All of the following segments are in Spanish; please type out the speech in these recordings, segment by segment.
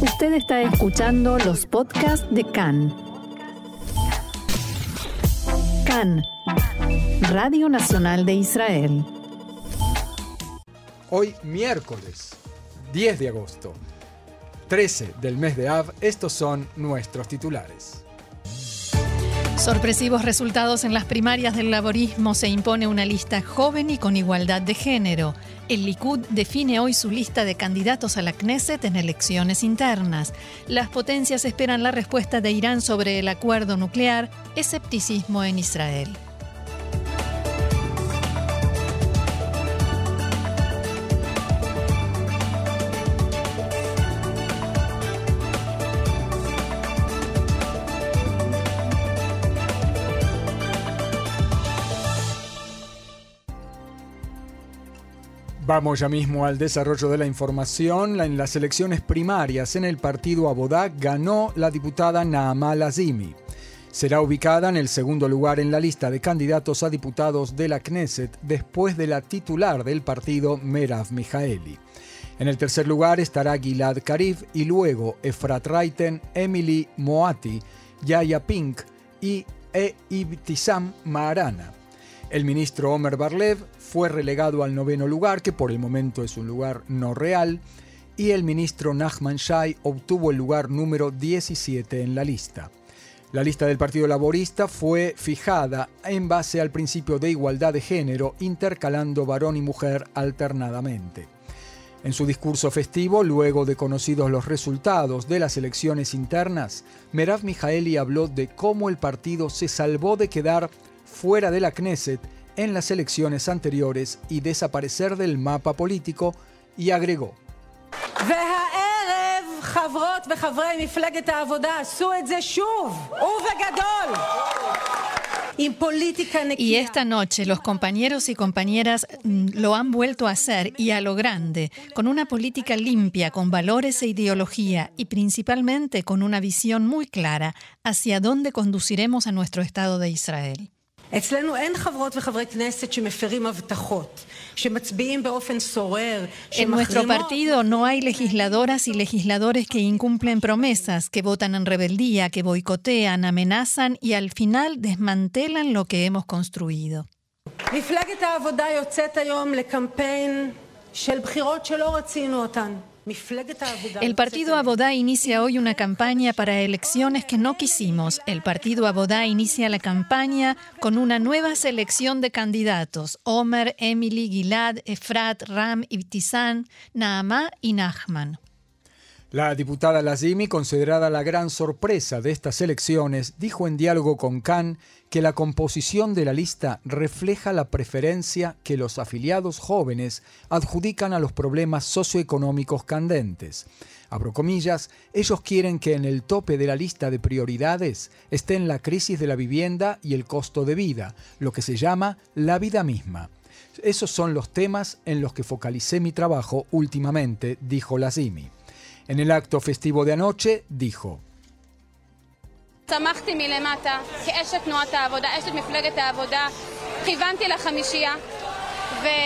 Usted está escuchando los podcasts de CAN. CAN, Radio Nacional de Israel. Hoy miércoles 10 de agosto, 13 del mes de Av, estos son nuestros titulares. Sorpresivos resultados en las primarias del laborismo se impone una lista joven y con igualdad de género. El Likud define hoy su lista de candidatos a la Knesset en elecciones internas. Las potencias esperan la respuesta de Irán sobre el acuerdo nuclear, escepticismo en Israel. Vamos ya mismo al desarrollo de la información. En las elecciones primarias en el partido Abodá ganó la diputada Naama Lazimi. Será ubicada en el segundo lugar en la lista de candidatos a diputados de la Knesset después de la titular del partido Merav Mijaeli. En el tercer lugar estará Gilad Karif y luego Efrat Raiten, Emily Moati, Yaya Pink y e Ibtisam Maharana. El ministro Omer Barlev fue relegado al noveno lugar, que por el momento es un lugar no real, y el ministro Nachman Shai obtuvo el lugar número 17 en la lista. La lista del Partido Laborista fue fijada en base al principio de igualdad de género, intercalando varón y mujer alternadamente. En su discurso festivo, luego de conocidos los resultados de las elecciones internas, Merav Mijaeli habló de cómo el partido se salvó de quedar fuera de la Knesset en las elecciones anteriores y desaparecer del mapa político y agregó. Y esta noche los compañeros y compañeras mm, lo han vuelto a hacer y a lo grande, con una política limpia, con valores e ideología y principalmente con una visión muy clara hacia dónde conduciremos a nuestro Estado de Israel. En nuestro partido no hay legisladoras y legisladores que incumplen promesas, que votan en rebeldía, que boicotean, amenazan y al final desmantelan lo que hemos construido. El partido Abodá inicia hoy una campaña para elecciones que no quisimos. El partido Abodá inicia la campaña con una nueva selección de candidatos: Omer, Emily, Gilad, Efrat, Ram, Ibtizan, Naamá y Nachman. La diputada Lazimi, considerada la gran sorpresa de estas elecciones, dijo en diálogo con Khan que la composición de la lista refleja la preferencia que los afiliados jóvenes adjudican a los problemas socioeconómicos candentes. Abro comillas, ellos quieren que en el tope de la lista de prioridades estén la crisis de la vivienda y el costo de vida, lo que se llama la vida misma. Esos son los temas en los que focalicé mi trabajo últimamente, dijo Lazimi. En el acto festivo de anoche dijo,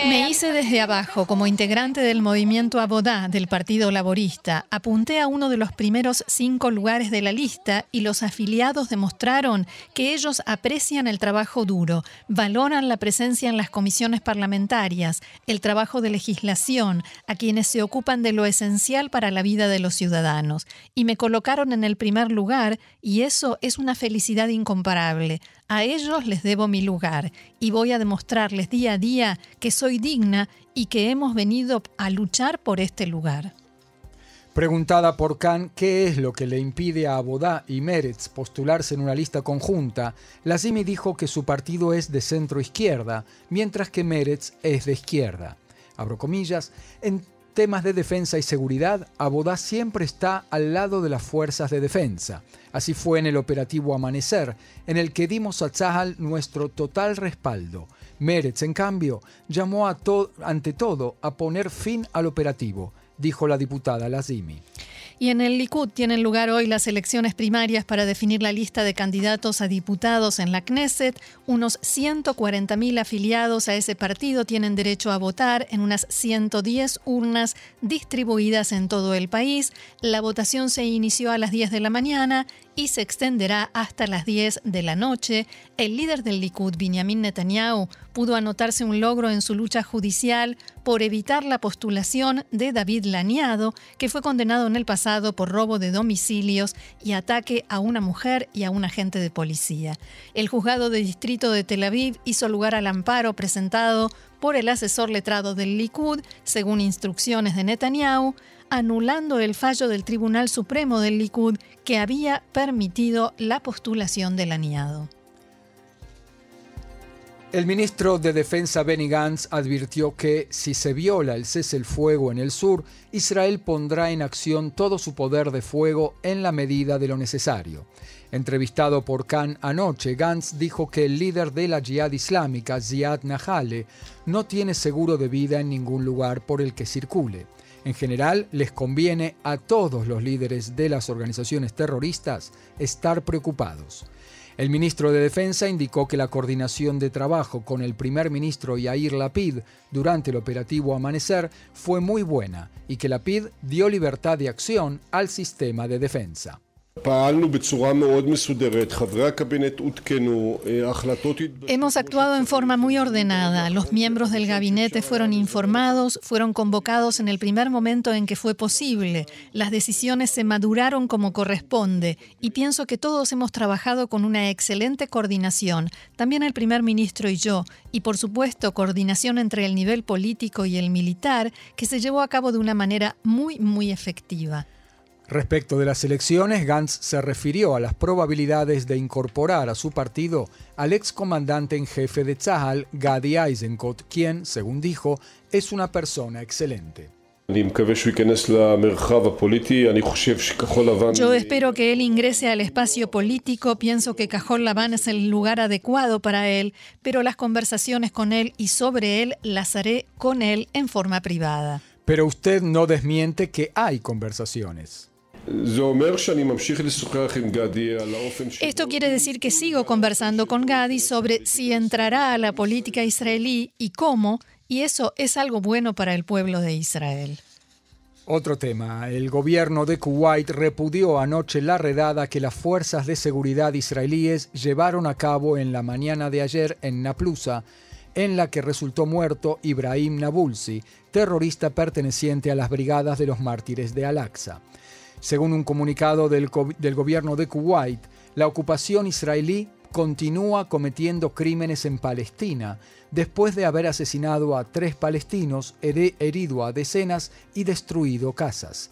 me hice desde abajo como integrante del movimiento Abodá del Partido Laborista. Apunté a uno de los primeros cinco lugares de la lista y los afiliados demostraron que ellos aprecian el trabajo duro, valoran la presencia en las comisiones parlamentarias, el trabajo de legislación, a quienes se ocupan de lo esencial para la vida de los ciudadanos. Y me colocaron en el primer lugar y eso es una felicidad incomparable. A ellos les debo mi lugar y voy a demostrarles día a día que soy digna y que hemos venido a luchar por este lugar. Preguntada por Khan qué es lo que le impide a Abodá y Meretz postularse en una lista conjunta, Lazimi dijo que su partido es de centro izquierda, mientras que Meretz es de izquierda. Abro comillas, en temas de defensa y seguridad, Abodá siempre está al lado de las fuerzas de defensa. Así fue en el operativo Amanecer, en el que dimos a Tzahal nuestro total respaldo. Meretz, en cambio, llamó ante todo a poner fin al operativo, dijo la diputada Lazimi. Y en el Likud tienen lugar hoy las elecciones primarias para definir la lista de candidatos a diputados en la Knesset. Unos 140.000 afiliados a ese partido tienen derecho a votar en unas 110 urnas distribuidas en todo el país. La votación se inició a las 10 de la mañana y se extenderá hasta las 10 de la noche. El líder del Likud, Benjamin Netanyahu, pudo anotarse un logro en su lucha judicial por evitar la postulación de David Laniado, que fue condenado en el pasado por robo de domicilios y ataque a una mujer y a un agente de policía. El juzgado de distrito de Tel Aviv hizo lugar al amparo presentado por el asesor letrado del Likud, según instrucciones de Netanyahu, anulando el fallo del Tribunal Supremo del Likud que había permitido la postulación del aniado. El ministro de Defensa Benny Gantz advirtió que si se viola el cese el fuego en el sur, Israel pondrá en acción todo su poder de fuego en la medida de lo necesario. Entrevistado por Khan anoche, Gantz dijo que el líder de la Jihad Islámica, Ziad Nahale, no tiene seguro de vida en ningún lugar por el que circule. En general, les conviene a todos los líderes de las organizaciones terroristas estar preocupados. El ministro de Defensa indicó que la coordinación de trabajo con el primer ministro Yair Lapid durante el operativo Amanecer fue muy buena y que Lapid dio libertad de acción al sistema de defensa. Hemos actuado en forma muy ordenada. Los miembros del gabinete fueron informados, fueron convocados en el primer momento en que fue posible. Las decisiones se maduraron como corresponde y pienso que todos hemos trabajado con una excelente coordinación, también el primer ministro y yo, y por supuesto coordinación entre el nivel político y el militar, que se llevó a cabo de una manera muy, muy efectiva. Respecto de las elecciones, Gantz se refirió a las probabilidades de incorporar a su partido al excomandante en jefe de Tzahal, Gadi Eisenkot, quien, según dijo, es una persona excelente. Yo espero que él ingrese al espacio político. Pienso que Cajol Laván es el lugar adecuado para él, pero las conversaciones con él y sobre él las haré con él en forma privada. Pero usted no desmiente que hay conversaciones. Esto quiere decir que sigo conversando con Gadi sobre si entrará a la política israelí y cómo, y eso es algo bueno para el pueblo de Israel. Otro tema. El gobierno de Kuwait repudió anoche la redada que las fuerzas de seguridad israelíes llevaron a cabo en la mañana de ayer en Naplusa, en la que resultó muerto Ibrahim Nabulsi, terrorista perteneciente a las Brigadas de los Mártires de Al-Aqsa. Según un comunicado del, gobierno de Kuwait, la ocupación israelí continúa cometiendo crímenes en Palestina, después de haber asesinado a tres palestinos, herido a decenas y destruido casas.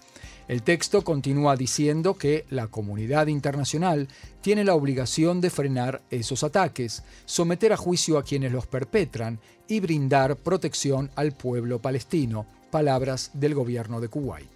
El texto continúa diciendo que la comunidad internacional tiene la obligación de frenar esos ataques, someter a juicio a quienes los perpetran y brindar protección al pueblo palestino. Palabras del gobierno de Kuwait.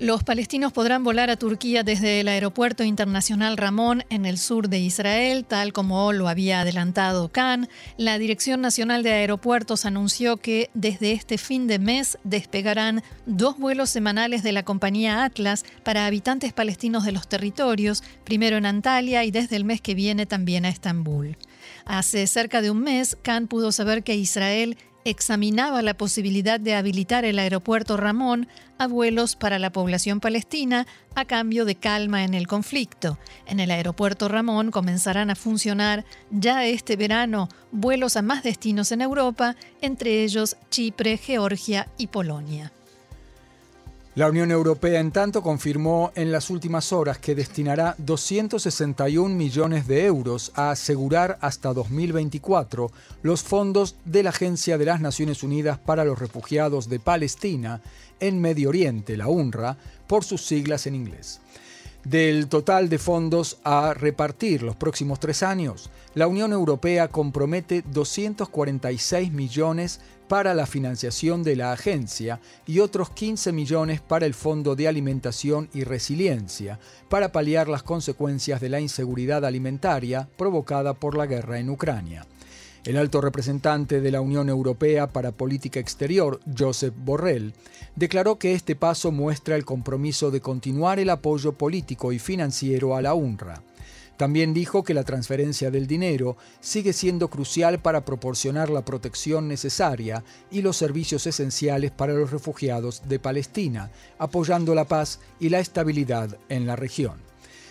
Los palestinos podrán volar a Turquía desde el Aeropuerto Internacional Ramón en el sur de Israel, tal como lo había adelantado Khan. La Dirección Nacional de Aeropuertos anunció que desde este fin de mes despegarán dos vuelos semanales de la compañía Atlas para habitantes palestinos de los territorios, primero en Antalya y desde el mes que viene también a Estambul. Hace cerca de un mes, Khan pudo saber que Israel examinaba la posibilidad de habilitar el aeropuerto Ramón a vuelos para la población palestina a cambio de calma en el conflicto. En el aeropuerto Ramón comenzarán a funcionar ya este verano vuelos a más destinos en Europa, entre ellos Chipre, Georgia y Polonia. La Unión Europea, en tanto, confirmó en las últimas horas que destinará 261 millones de euros a asegurar hasta 2024 los fondos de la Agencia de las Naciones Unidas para los Refugiados de Palestina en Medio Oriente, la UNRWA, por sus siglas en inglés. Del total de fondos a repartir los próximos tres años, la Unión Europea compromete 246 millones para la financiación de la agencia y otros 15 millones para el Fondo de Alimentación y Resiliencia, para paliar las consecuencias de la inseguridad alimentaria provocada por la guerra en Ucrania. El alto representante de la Unión Europea para Política Exterior, Josep Borrell, declaró que este paso muestra el compromiso de continuar el apoyo político y financiero a la UNRWA. También dijo que la transferencia del dinero sigue siendo crucial para proporcionar la protección necesaria y los servicios esenciales para los refugiados de Palestina, apoyando la paz y la estabilidad en la región.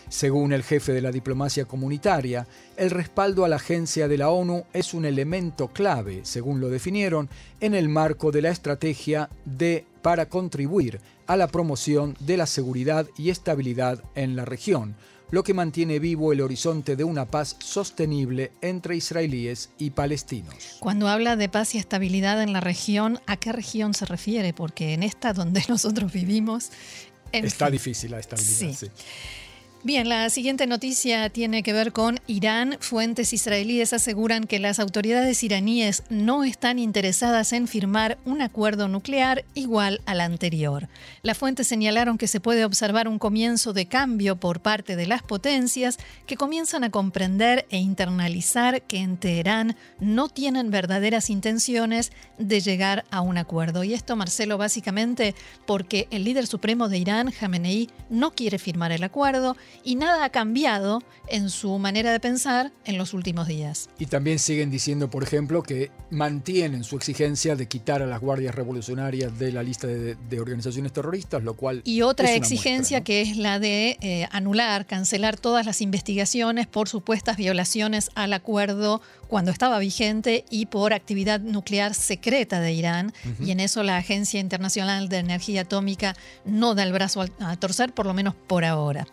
Según el jefe de la diplomacia comunitaria, el respaldo a la agencia de la ONU es un elemento clave, según lo definieron, en el marco de la estrategia de para contribuir a la promoción de la seguridad y estabilidad en la región, lo que mantiene vivo el horizonte de una paz sostenible entre israelíes y palestinos. Cuando habla de paz y estabilidad en la región, ¿a qué región se refiere? Porque en esta donde nosotros vivimos... Está difícil la estabilidad, sí. Bien, la siguiente noticia tiene que ver con Irán. Fuentes israelíes aseguran que las autoridades iraníes no están interesadas en firmar un acuerdo nuclear igual al anterior. Las fuentes señalaron que se puede observar un comienzo de cambio por parte de las potencias que comienzan a comprender e internalizar que en Teherán no tienen verdaderas intenciones de llegar a un acuerdo. Y esto, Marcelo, básicamente porque el líder supremo de Irán, Jamenei, no quiere firmar el acuerdo y nada ha cambiado en su manera de pensar en los últimos días. Y también siguen diciendo, por ejemplo, que mantienen su exigencia de quitar a las guardias revolucionarias de la lista de, organizaciones terroristas, lo cual... Y otra exigencia que es la de eh, anular, cancelar todas las investigaciones por supuestas violaciones al acuerdo cuando estaba vigente y por actividad nuclear secreta de Irán. Y en eso la Agencia Internacional de Energía Atómica no da el brazo a torcer, por lo menos por ahora.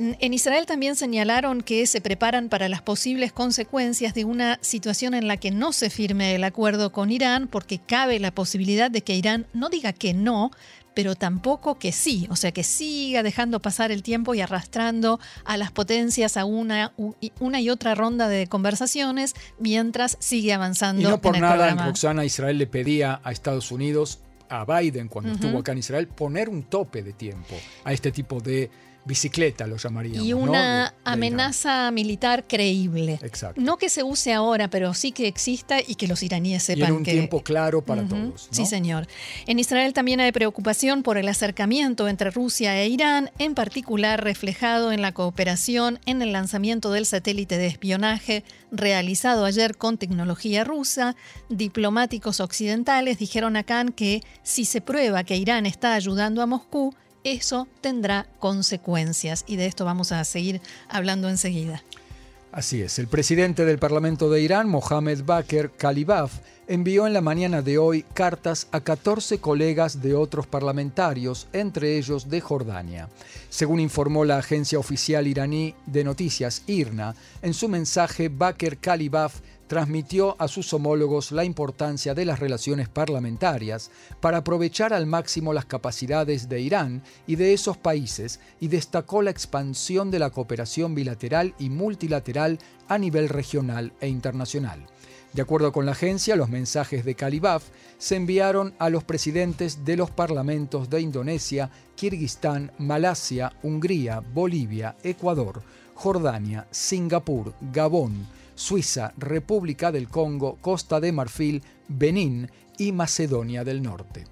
En Israel también señalaron que se preparan para las posibles consecuencias de una situación en la que no se firme el acuerdo con Irán, porque cabe la posibilidad de que Irán no diga que no, pero tampoco que sí, o sea, que siga dejando pasar el tiempo y arrastrando a las potencias a una, una y otra ronda de conversaciones mientras sigue avanzando. Y no por nada, Roxana, Israel le pedía a Estados Unidos, a Biden cuando estuvo acá en Israel, poner un tope de tiempo a este tipo de bicicleta lo llamaríamos. Y una amenaza militar creíble. Exacto. No que se use ahora, pero sí que exista y que los iraníes sepan y en un tiempo claro para todos. Sí, señor. En Israel también hay preocupación por el acercamiento entre Rusia e Irán, en particular reflejado en la cooperación en el lanzamiento del satélite de espionaje realizado ayer con tecnología rusa. Diplomáticos occidentales dijeron a Khan que si se prueba que Irán está ayudando a Moscú, eso tendrá consecuencias y de esto vamos a seguir hablando enseguida. Así es, el presidente del Parlamento de Irán, Mohamed Bakr Kalibaf, envió en la mañana de hoy cartas a 14 colegas de otros parlamentarios, entre ellos de Jordania. Según informó la agencia oficial iraní de noticias IRNA, en su mensaje Bakr Kalibaf transmitió a sus homólogos la importancia de las relaciones parlamentarias para aprovechar al máximo las capacidades de Irán y de esos países y destacó la expansión de la cooperación bilateral y multilateral a nivel regional e internacional. De acuerdo con la agencia, los mensajes de Kalibaf se enviaron a los presidentes de los parlamentos de Indonesia, Kirguistán, Malasia, Hungría, Bolivia, Ecuador, Jordania, Singapur, Gabón, Suiza, República del Congo, Costa de Marfil, Benín y Macedonia del Norte.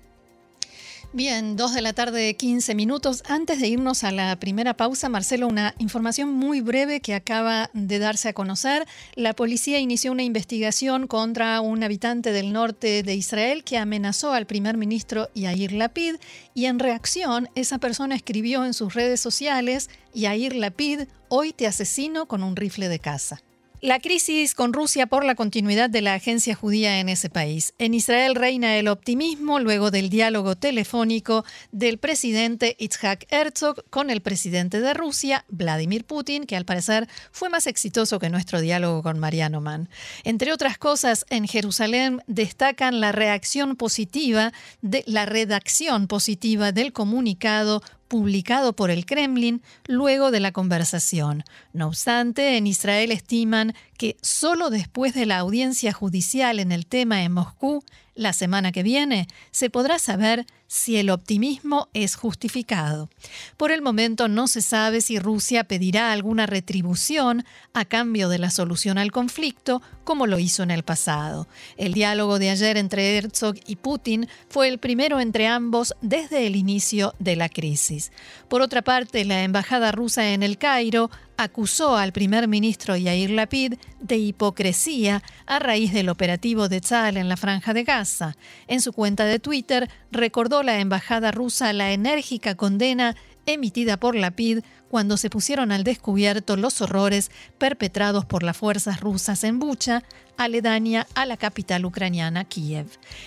Bien, dos de la tarde, 15 minutos. Antes de irnos a la primera pausa, Marcelo, una información muy breve que acaba de darse a conocer. La policía inició una investigación contra un habitante del norte de Israel que amenazó al primer ministro Yair Lapid y en reacción esa persona escribió en sus redes sociales, Yair Lapid, hoy te asesino con un rifle de caza. La crisis con Rusia por la continuidad de la agencia judía en ese país. En Israel reina el optimismo luego del diálogo telefónico del presidente Itzhak Herzog con el presidente de Rusia, Vladimir Putin, que al parecer fue más exitoso que nuestro diálogo con Mariano Mann. Entre otras cosas, en Jerusalén destacan la reacción positiva de la redacción positiva del comunicado publicado por el Kremlin luego de la conversación. No obstante, en Israel estiman que solo después de la audiencia judicial en el tema en Moscú, la semana que viene, se podrá saber si el optimismo es justificado. Por el momento no se sabe si Rusia pedirá alguna retribución a cambio de la solución al conflicto, como lo hizo en el pasado. El diálogo de ayer entre Herzog y Putin fue el primero entre ambos desde el inicio de la crisis. Por otra parte, la embajada rusa en el Cairo acusó al primer ministro Yair Lapid de hipocresía a raíz del operativo de Tzal en la franja de Gaza. En su cuenta de Twitter recordó la embajada rusa la enérgica condena emitida por Lapid cuando se pusieron al descubierto los horrores perpetrados por las fuerzas rusas en Bucha, aledaña a la capital ucraniana Kiev.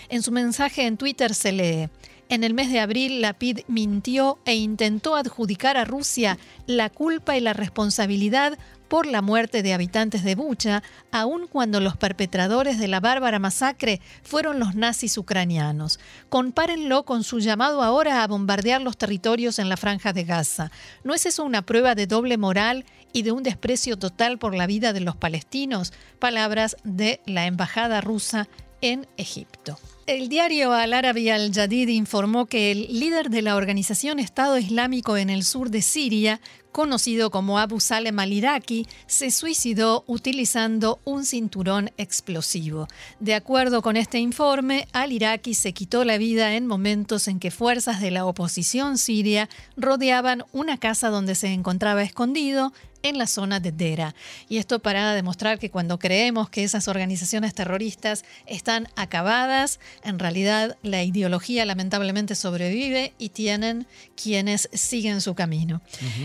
En su mensaje en Twitter se lee: en el mes de abril, Lapid mintió e intentó adjudicar a Rusia la culpa y la responsabilidad por la muerte de habitantes de Bucha, aun cuando los perpetradores de la bárbara masacre fueron los nazis ucranianos. Compárenlo con su llamado ahora a bombardear los territorios en la franja de Gaza. ¿No es eso una prueba de doble moral y de un desprecio total por la vida de los palestinos? Palabras de la embajada rusa en Egipto. El diario Al Arabi Al Jadid informó que el líder de la organización Estado Islámico en el sur de Siria, conocido como Abu Salem al-Iraqi, se suicidó utilizando un cinturón explosivo. De acuerdo con este informe, al-Iraqi se quitó la vida en momentos en que fuerzas de la oposición siria rodeaban una casa donde se encontraba escondido en la zona de Dera. Y esto para demostrar que cuando creemos que esas organizaciones terroristas están acabadas, en realidad la ideología lamentablemente sobrevive y tienen quienes siguen su camino.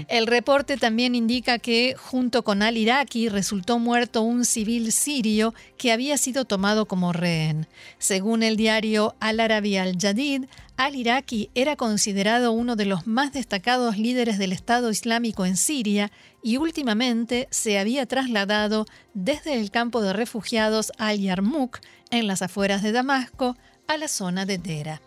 El reporte también indica que junto con al-Iraqi resultó muerto un civil sirio que había sido tomado como rehén. Según el diario Al-Arabi al-Jadid, al-Iraqi era considerado uno de los más destacados líderes del Estado Islámico en Siria y últimamente se había trasladado desde el campo de refugiados al-Yarmouk, en las afueras de Damasco, a la zona de Dera.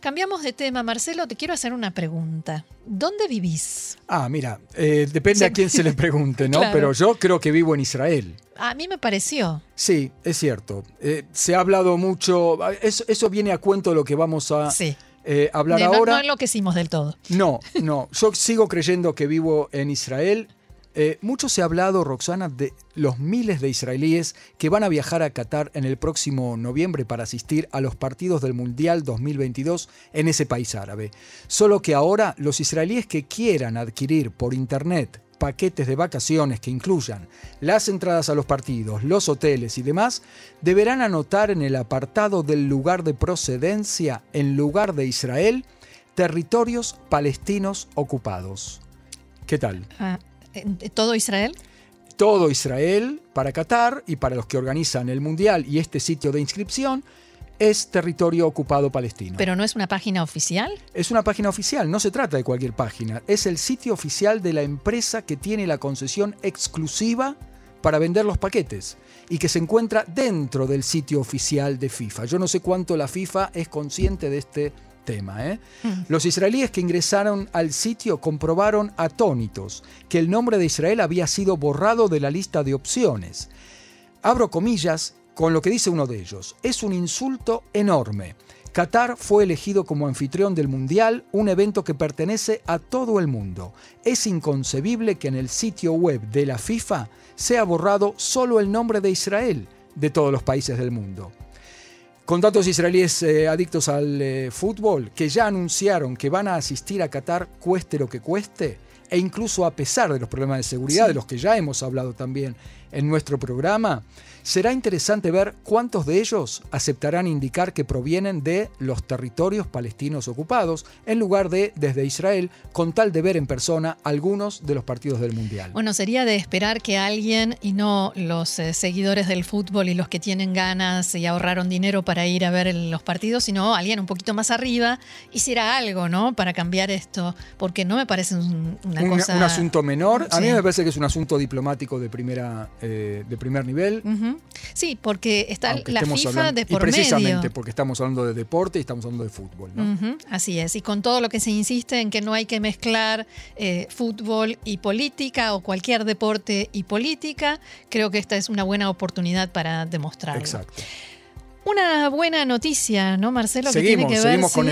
Cambiamos de tema, Marcelo, te quiero hacer una pregunta. ¿Dónde vivís? Ah, mira, eh, depende a quién se le pregunte, ¿no? Pero yo creo que vivo en Israel. A mí me pareció. Sí, es cierto. Eh, se ha hablado mucho, eso, eso, viene a cuento de lo que vamos a eh, hablar ahora. No enloquecimos del todo. No, no, yo sigo creyendo que vivo en Israel eh, mucho se ha hablado, Roxana, de los miles de israelíes que van a viajar a Qatar en el próximo noviembre para asistir a los partidos del Mundial 2022 en ese país árabe. Solo que ahora los israelíes que quieran adquirir por Internet paquetes de vacaciones que incluyan las entradas a los partidos, los hoteles y demás, deberán anotar en el apartado del lugar de procedencia, en lugar de Israel, territorios palestinos ocupados. ¿Qué tal? Ah, ¿Todo Israel? Todo Israel para Qatar y para los que organizan el Mundial y este sitio de inscripción es territorio ocupado palestino. ¿Pero no es una página oficial? Es una página oficial, no se trata de cualquier página. Es el sitio oficial de la empresa que tiene la concesión exclusiva para vender los paquetes y que se encuentra dentro del sitio oficial de FIFA. Yo no sé cuánto la FIFA es consciente de este tema. ¿eh? Mm. Los israelíes que ingresaron al sitio comprobaron atónitos que el nombre de Israel había sido borrado de la lista de opciones. Abro comillas con lo que dice uno de ellos. Es un insulto enorme. Qatar fue elegido como anfitrión del Mundial, un evento que pertenece a todo el mundo. Es inconcebible que en el sitio web de la FIFA sea borrado solo el nombre de Israel de todos los países del mundo con tantos israelíes eh, adictos al eh, fútbol que ya anunciaron que van a asistir a Qatar cueste lo que cueste, e incluso a pesar de los problemas de seguridad de los que ya hemos hablado también en nuestro programa, será interesante ver cuántos de ellos aceptarán indicar que provienen de los territorios palestinos ocupados, en lugar de desde Israel, con tal de ver en persona algunos de los partidos del Mundial. Bueno, sería de esperar que alguien, y no los eh, seguidores del fútbol y los que tienen ganas y ahorraron dinero para ir a ver los partidos, sino alguien un poquito más arriba, hiciera algo, ¿no? Para cambiar esto, porque no me parece una cosa... Un asunto menor, a mí me parece que es un asunto diplomático de primera eh, de primer nivel. Sí, porque está la FIFA de por y precisamente porque estamos hablando de deporte y estamos hablando de fútbol. Así es, y con todo lo que se insiste en que no hay que mezclar eh, fútbol y política o cualquier deporte y política, creo que esta es una buena oportunidad para demostrarlo. Exacto. Una buena noticia, ¿no, Marcelo? Seguimos, seguimos con,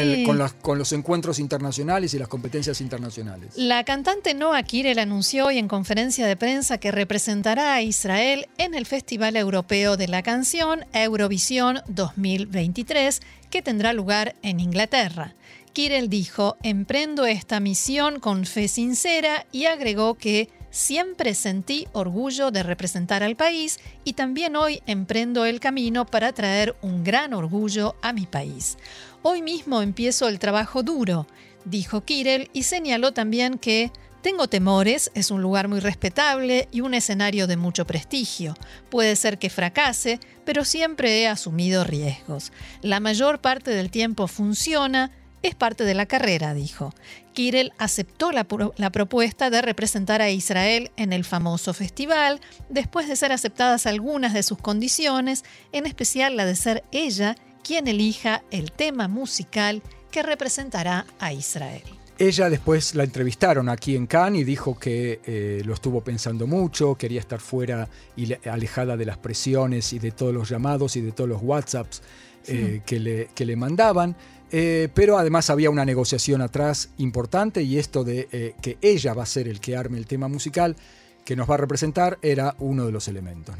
con, los encuentros internacionales y las competencias internacionales. La cantante Noah Kirel anunció hoy en conferencia de prensa que representará a Israel en el Festival Europeo de la Canción Eurovisión 2023, que tendrá lugar en Inglaterra. Kirel dijo, emprendo esta misión con fe sincera y agregó que Siempre sentí orgullo de representar al país y también hoy emprendo el camino para traer un gran orgullo a mi país. Hoy mismo empiezo el trabajo duro, dijo Kirel y señaló también que tengo temores, es un lugar muy respetable y un escenario de mucho prestigio. Puede ser que fracase, pero siempre he asumido riesgos. La mayor parte del tiempo funciona es parte de la carrera, dijo. Kirel aceptó la, propuesta de representar a Israel en el famoso festival, después de ser aceptadas algunas de sus condiciones, en especial la de ser ella quien elija el tema musical que representará a Israel. Ella después la entrevistaron aquí en Cannes y dijo que eh, lo estuvo pensando mucho, quería estar fuera y alejada de las presiones y de todos los llamados y de todos los WhatsApps eh, que, le, que le mandaban. Eh, pero además había una negociación atrás importante y esto de eh, que ella va a ser el que arme el tema musical que nos va a representar era uno de los elementos.